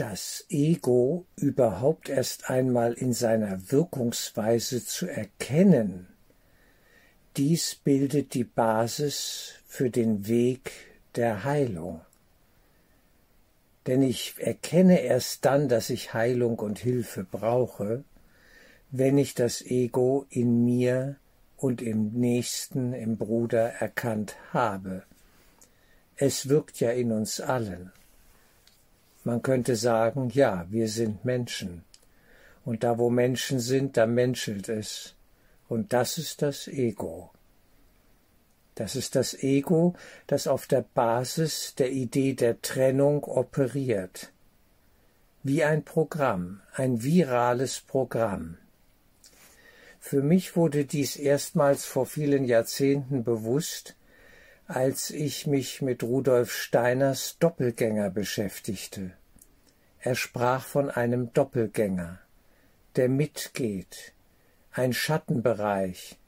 das Ego überhaupt erst einmal in seiner Wirkungsweise zu erkennen, dies bildet die Basis für den Weg der Heilung. Denn ich erkenne erst dann, dass ich Heilung und Hilfe brauche, wenn ich das Ego in mir und im Nächsten, im Bruder erkannt habe. Es wirkt ja in uns allen. Man könnte sagen, ja, wir sind Menschen. Und da wo Menschen sind, da menschelt es. Und das ist das Ego. Das ist das Ego, das auf der Basis der Idee der Trennung operiert. Wie ein Programm, ein virales Programm. Für mich wurde dies erstmals vor vielen Jahrzehnten bewusst, als ich mich mit Rudolf Steiners Doppelgänger beschäftigte. Er sprach von einem Doppelgänger, der mitgeht, ein Schattenbereich,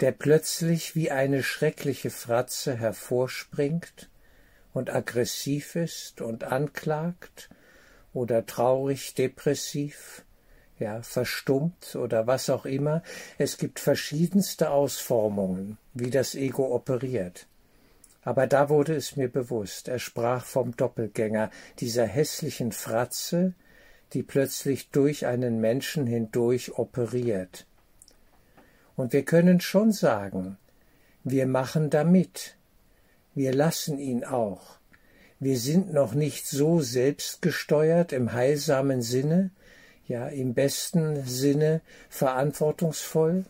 der plötzlich wie eine schreckliche Fratze hervorspringt und aggressiv ist und anklagt oder traurig depressiv, ja, verstummt oder was auch immer. Es gibt verschiedenste Ausformungen, wie das Ego operiert. Aber da wurde es mir bewusst, er sprach vom Doppelgänger, dieser hässlichen Fratze, die plötzlich durch einen Menschen hindurch operiert. Und wir können schon sagen, wir machen damit, wir lassen ihn auch. Wir sind noch nicht so selbstgesteuert im heilsamen Sinne, ja im besten Sinne verantwortungsvoll,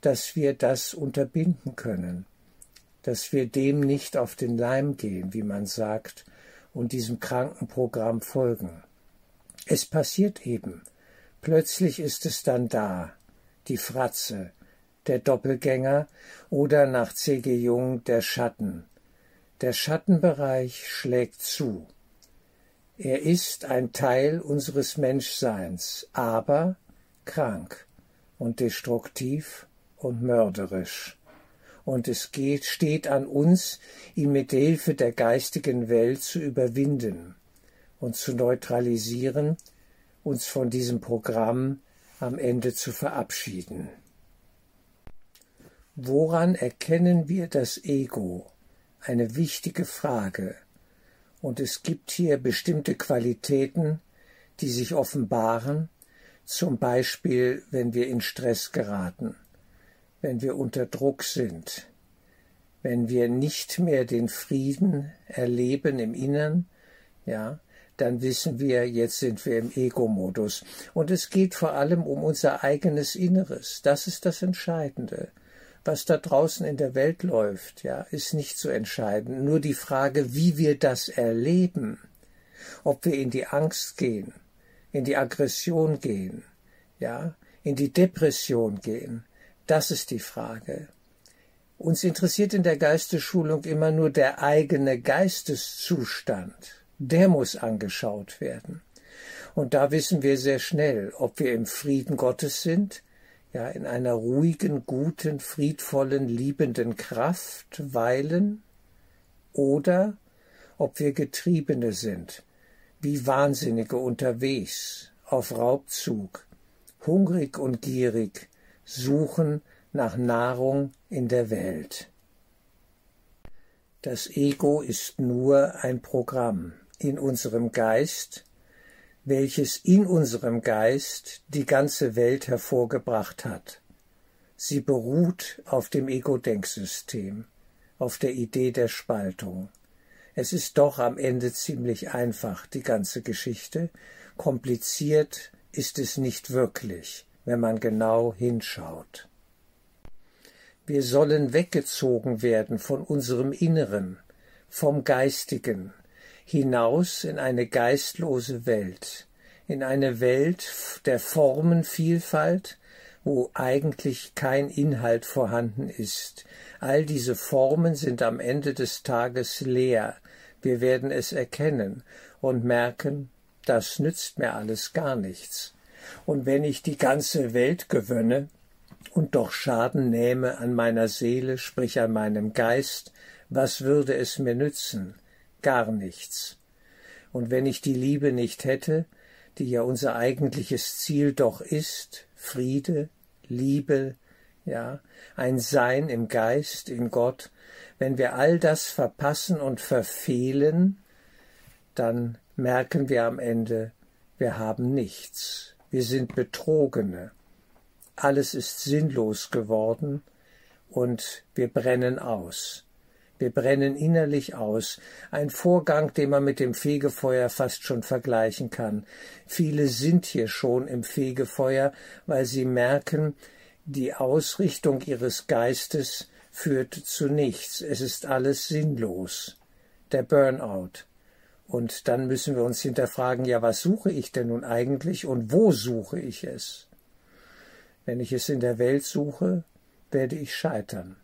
dass wir das unterbinden können dass wir dem nicht auf den Leim gehen, wie man sagt, und diesem Krankenprogramm folgen. Es passiert eben. Plötzlich ist es dann da, die Fratze, der Doppelgänger oder nach C.G. Jung der Schatten. Der Schattenbereich schlägt zu. Er ist ein Teil unseres Menschseins, aber krank und destruktiv und mörderisch und es geht, steht an uns, ihn mit Hilfe der geistigen Welt zu überwinden und zu neutralisieren, uns von diesem Programm am Ende zu verabschieden. Woran erkennen wir das Ego? Eine wichtige Frage. Und es gibt hier bestimmte Qualitäten, die sich offenbaren, zum Beispiel wenn wir in Stress geraten wenn wir unter Druck sind, wenn wir nicht mehr den Frieden erleben im Innern, ja, dann wissen wir, jetzt sind wir im Ego-Modus. Und es geht vor allem um unser eigenes Inneres. Das ist das Entscheidende. Was da draußen in der Welt läuft, ja, ist nicht zu entscheiden. Nur die Frage, wie wir das erleben, ob wir in die Angst gehen, in die Aggression gehen, ja, in die Depression gehen, das ist die Frage. Uns interessiert in der Geistesschulung immer nur der eigene Geisteszustand. Der muss angeschaut werden. Und da wissen wir sehr schnell, ob wir im Frieden Gottes sind, ja, in einer ruhigen, guten, friedvollen, liebenden Kraft weilen, oder ob wir Getriebene sind, wie Wahnsinnige unterwegs, auf Raubzug, hungrig und gierig, suchen nach Nahrung in der Welt. Das Ego ist nur ein Programm in unserem Geist, welches in unserem Geist die ganze Welt hervorgebracht hat. Sie beruht auf dem Ego-Denksystem, auf der Idee der Spaltung. Es ist doch am Ende ziemlich einfach, die ganze Geschichte. Kompliziert ist es nicht wirklich wenn man genau hinschaut. Wir sollen weggezogen werden von unserem Inneren, vom Geistigen, hinaus in eine geistlose Welt, in eine Welt der Formenvielfalt, wo eigentlich kein Inhalt vorhanden ist. All diese Formen sind am Ende des Tages leer. Wir werden es erkennen und merken, das nützt mir alles gar nichts. Und wenn ich die ganze Welt gewönne und doch Schaden nähme an meiner Seele, sprich an meinem Geist, was würde es mir nützen? Gar nichts. Und wenn ich die Liebe nicht hätte, die ja unser eigentliches Ziel doch ist, Friede, Liebe, ja, ein Sein im Geist, in Gott, wenn wir all das verpassen und verfehlen, dann merken wir am Ende, wir haben nichts, wir sind Betrogene, alles ist sinnlos geworden und wir brennen aus. Wir brennen innerlich aus, ein Vorgang, den man mit dem Fegefeuer fast schon vergleichen kann. Viele sind hier schon im Fegefeuer, weil sie merken, die Ausrichtung ihres Geistes führt zu nichts, es ist alles sinnlos. Der Burnout. Und dann müssen wir uns hinterfragen, ja, was suche ich denn nun eigentlich und wo suche ich es? Wenn ich es in der Welt suche, werde ich scheitern.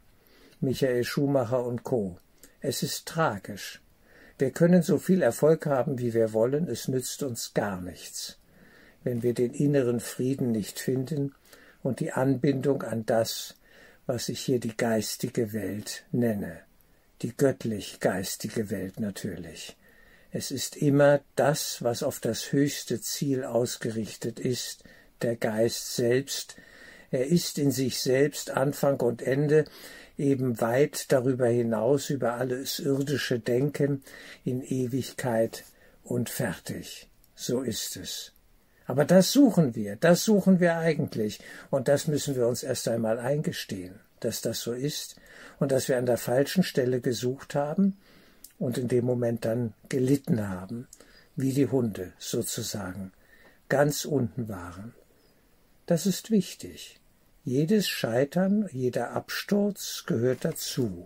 Michael Schumacher und Co. Es ist tragisch. Wir können so viel Erfolg haben, wie wir wollen, es nützt uns gar nichts, wenn wir den inneren Frieden nicht finden und die Anbindung an das, was ich hier die geistige Welt nenne, die göttlich geistige Welt natürlich. Es ist immer das, was auf das höchste Ziel ausgerichtet ist, der Geist selbst, er ist in sich selbst Anfang und Ende, eben weit darüber hinaus, über alles irdische Denken, in Ewigkeit und fertig. So ist es. Aber das suchen wir, das suchen wir eigentlich, und das müssen wir uns erst einmal eingestehen, dass das so ist und dass wir an der falschen Stelle gesucht haben und in dem Moment dann gelitten haben, wie die Hunde sozusagen, ganz unten waren. Das ist wichtig. Jedes Scheitern, jeder Absturz gehört dazu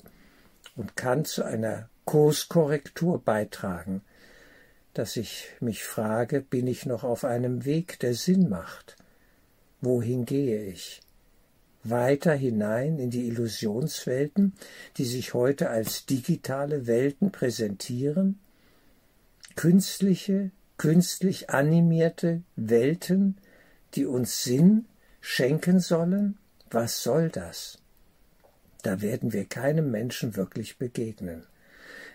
und kann zu einer Kurskorrektur beitragen, dass ich mich frage, bin ich noch auf einem Weg, der Sinn macht? Wohin gehe ich? Weiter hinein in die Illusionswelten, die sich heute als digitale Welten präsentieren? Künstliche, künstlich animierte Welten, die uns Sinn schenken sollen? Was soll das? Da werden wir keinem Menschen wirklich begegnen.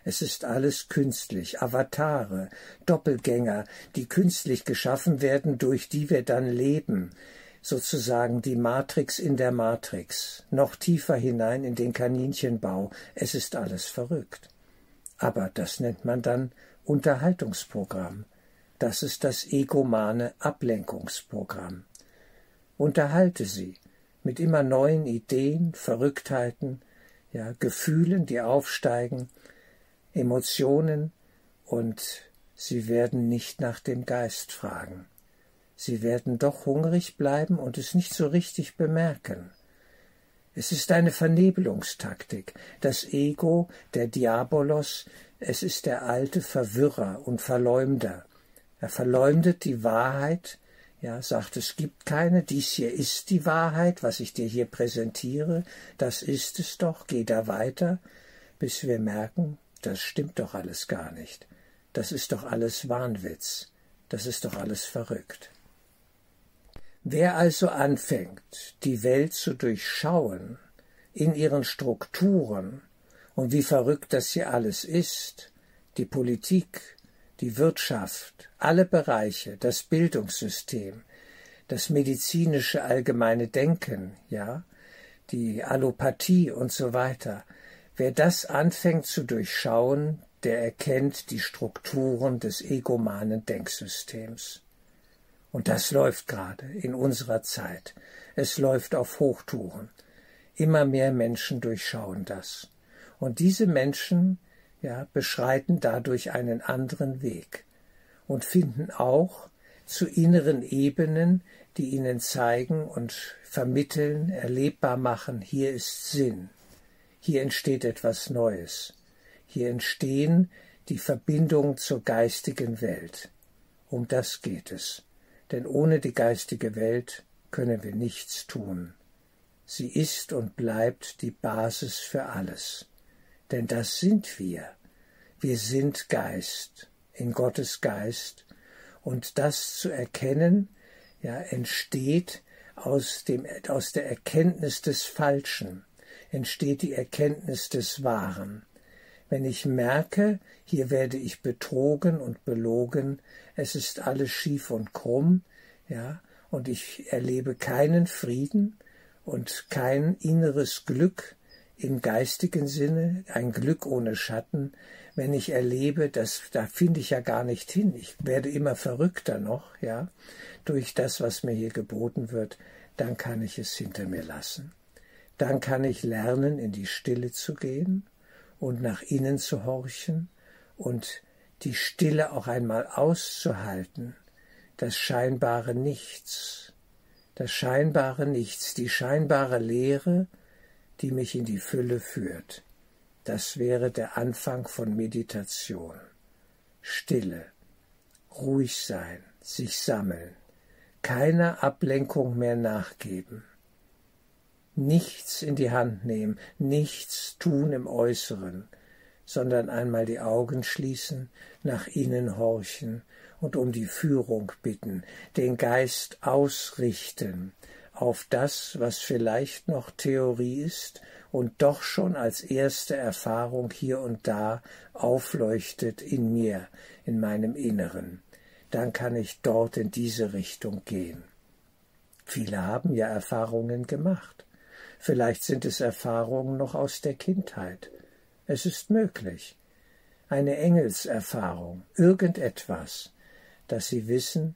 Es ist alles künstlich, Avatare, Doppelgänger, die künstlich geschaffen werden, durch die wir dann leben, sozusagen die Matrix in der Matrix, noch tiefer hinein in den Kaninchenbau. Es ist alles verrückt. Aber das nennt man dann Unterhaltungsprogramm. Das ist das egomane Ablenkungsprogramm unterhalte sie mit immer neuen Ideen, Verrücktheiten, ja, Gefühlen, die aufsteigen, Emotionen, und sie werden nicht nach dem Geist fragen. Sie werden doch hungrig bleiben und es nicht so richtig bemerken. Es ist eine Vernebelungstaktik. Das Ego, der Diabolos, es ist der alte Verwirrer und Verleumder. Er verleumdet die Wahrheit, ja, sagt, es gibt keine, dies hier ist die Wahrheit, was ich dir hier präsentiere, das ist es doch, geh da weiter, bis wir merken, das stimmt doch alles gar nicht. Das ist doch alles Wahnwitz, das ist doch alles verrückt. Wer also anfängt, die Welt zu durchschauen, in ihren Strukturen und wie verrückt das hier alles ist, die Politik, die Wirtschaft, alle Bereiche, das Bildungssystem, das medizinische allgemeine Denken, ja, die Allopathie und so weiter. Wer das anfängt zu durchschauen, der erkennt die Strukturen des egomanen Denksystems. Und das läuft gerade in unserer Zeit. Es läuft auf Hochtouren. Immer mehr Menschen durchschauen das. Und diese Menschen ja, beschreiten dadurch einen anderen Weg und finden auch zu inneren Ebenen, die ihnen zeigen und vermitteln, erlebbar machen, hier ist Sinn, hier entsteht etwas Neues, hier entstehen die Verbindungen zur geistigen Welt. Um das geht es, denn ohne die geistige Welt können wir nichts tun. Sie ist und bleibt die Basis für alles denn das sind wir. Wir sind Geist, in Gottes Geist, und das zu erkennen, ja, entsteht aus dem, aus der Erkenntnis des Falschen, entsteht die Erkenntnis des Wahren. Wenn ich merke, hier werde ich betrogen und belogen, es ist alles schief und krumm, ja, und ich erlebe keinen Frieden und kein inneres Glück im geistigen Sinne, ein Glück ohne Schatten, wenn ich erlebe, dass da finde ich ja gar nicht hin. Ich werde immer verrückter noch, ja, durch das, was mir hier geboten wird, dann kann ich es hinter mir lassen. Dann kann ich lernen, in die Stille zu gehen und nach innen zu horchen und die Stille auch einmal auszuhalten, das scheinbare Nichts, das scheinbare Nichts, die scheinbare Leere, die mich in die Fülle führt. Das wäre der Anfang von Meditation. Stille, ruhig sein, sich sammeln, keiner Ablenkung mehr nachgeben nichts in die Hand nehmen, nichts tun im Äußeren, sondern einmal die Augen schließen, nach innen horchen und um die Führung bitten, den Geist ausrichten auf das, was vielleicht noch Theorie ist und doch schon als erste Erfahrung hier und da aufleuchtet in mir, in meinem Inneren. Dann kann ich dort in diese Richtung gehen. Viele haben ja Erfahrungen gemacht. Vielleicht sind es Erfahrungen noch aus der Kindheit. Es ist möglich. Eine Engelserfahrung, irgendetwas, das Sie wissen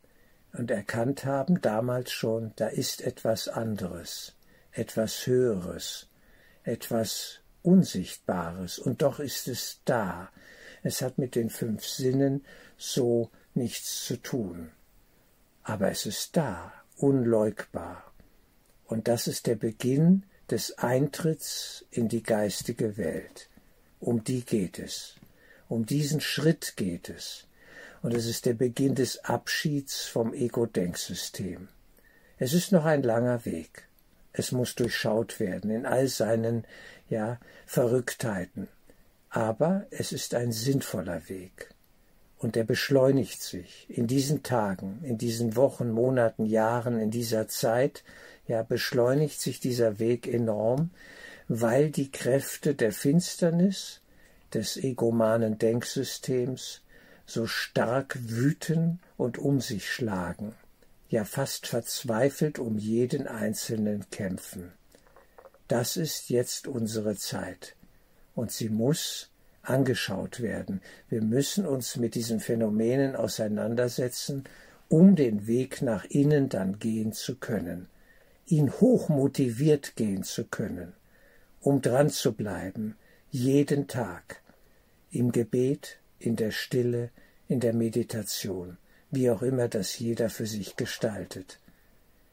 und erkannt haben damals schon, da ist etwas anderes, etwas Höheres, etwas Unsichtbares, und doch ist es da. Es hat mit den fünf Sinnen so nichts zu tun. Aber es ist da, unleugbar. Und das ist der Beginn des Eintritts in die geistige Welt. Um die geht es. Um diesen Schritt geht es. Und es ist der Beginn des Abschieds vom Ego-Denksystem. Es ist noch ein langer Weg. Es muss durchschaut werden in all seinen, ja, Verrücktheiten. Aber es ist ein sinnvoller Weg. Und er beschleunigt sich in diesen Tagen, in diesen Wochen, Monaten, Jahren, in dieser Zeit, ja, beschleunigt sich dieser Weg enorm, weil die Kräfte der Finsternis, des egomanen Denksystems so stark wüten und um sich schlagen, ja fast verzweifelt um jeden Einzelnen kämpfen. Das ist jetzt unsere Zeit, und sie muss angeschaut werden. Wir müssen uns mit diesen Phänomenen auseinandersetzen, um den Weg nach innen dann gehen zu können ihn hoch motiviert gehen zu können, um dran zu bleiben, jeden Tag, im Gebet, in der Stille, in der Meditation, wie auch immer das jeder für sich gestaltet.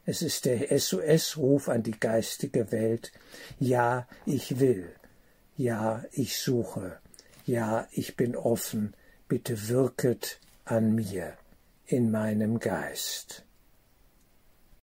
Es ist der SOS-Ruf an die geistige Welt. Ja, ich will. Ja, ich suche. Ja, ich bin offen. Bitte wirket an mir, in meinem Geist.